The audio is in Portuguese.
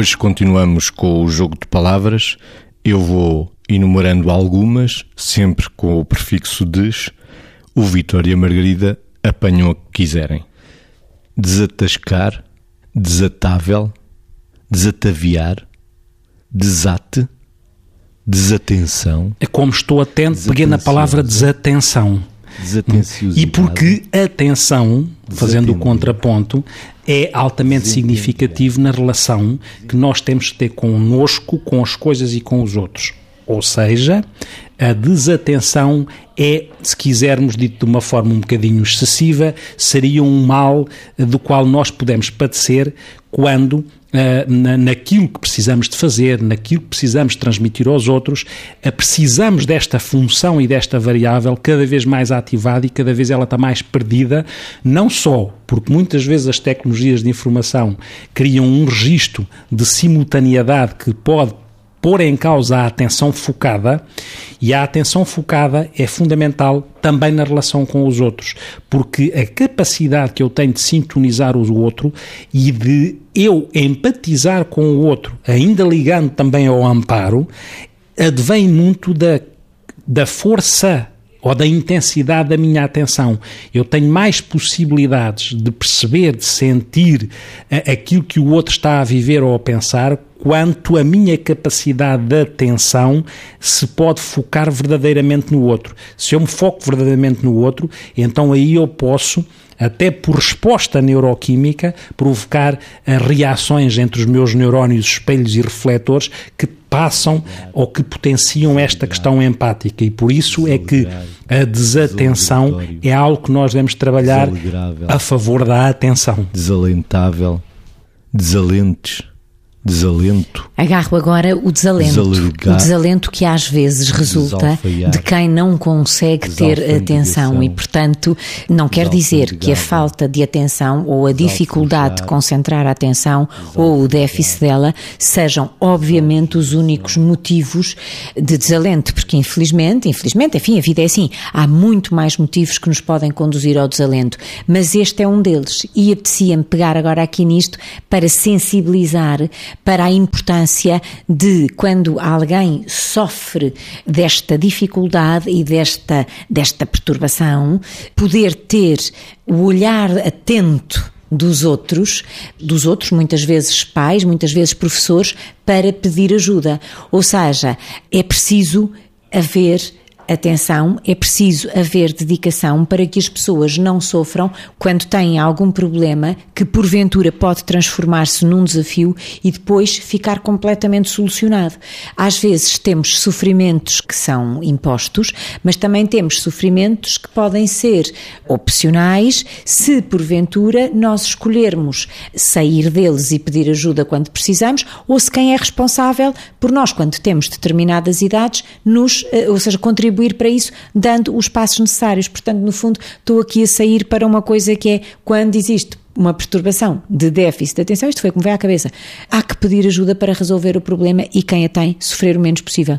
Hoje continuamos com o jogo de palavras. Eu vou enumerando algumas, sempre com o prefixo des. O Vitor e a Margarida apanham a que quiserem. Desatascar, desatável, desataviar, desate, desatenção. É como estou atento, peguei na palavra desatenção. E porque atenção, fazendo o contraponto, é altamente significativo na relação que nós temos que ter connosco, com as coisas e com os outros. Ou seja, a desatenção é, se quisermos dito de uma forma um bocadinho excessiva, seria um mal do qual nós podemos padecer quando na, naquilo que precisamos de fazer, naquilo que precisamos transmitir aos outros, uh, precisamos desta função e desta variável cada vez mais ativada e cada vez ela está mais perdida, não só porque muitas vezes as tecnologias de informação criam um registro de simultaneidade que pode pôr em causa a atenção focada, e a atenção focada é fundamental também na relação com os outros, porque a capacidade que eu tenho de sintonizar o outro e de eu empatizar com o outro, ainda ligando também ao amparo, advém muito da, da força ou da intensidade da minha atenção. Eu tenho mais possibilidades de perceber, de sentir aquilo que o outro está a viver ou a pensar quanto a minha capacidade de atenção se pode focar verdadeiramente no outro. Se eu me foco verdadeiramente no outro, então aí eu posso até por resposta neuroquímica, provocar eh, reações entre os meus neurónios espelhos e refletores que passam ou que potenciam esta questão empática. E por isso é que a desatenção é algo que nós devemos trabalhar a favor da atenção. Desalentável, desalentes desalento. Agarro agora o desalento. O desalento que às vezes resulta de quem não consegue ter atenção e, portanto, não quer dizer que a falta de atenção ou a dificuldade de concentrar a atenção ou o déficit dela sejam, obviamente, os únicos motivos de desalento, porque infelizmente, infelizmente, enfim, a vida é assim, há muito mais motivos que nos podem conduzir ao desalento, mas este é um deles. E apetecia-me pegar agora aqui nisto para sensibilizar para a importância de quando alguém sofre desta dificuldade e desta, desta perturbação, poder ter o olhar atento dos outros, dos outros, muitas vezes pais, muitas vezes professores, para pedir ajuda. Ou seja, é preciso haver atenção, é preciso haver dedicação para que as pessoas não sofram quando têm algum problema que porventura pode transformar-se num desafio e depois ficar completamente solucionado. Às vezes temos sofrimentos que são impostos, mas também temos sofrimentos que podem ser opcionais se porventura nós escolhermos sair deles e pedir ajuda quando precisamos, ou se quem é responsável por nós, quando temos determinadas idades, nos, eh, ou seja, contribuir contribuir para isso, dando os passos necessários. Portanto, no fundo, estou aqui a sair para uma coisa que é quando existe uma perturbação de déficit de atenção, isto foi como veio à cabeça. Há que pedir ajuda para resolver o problema e quem a tem, sofrer o menos possível.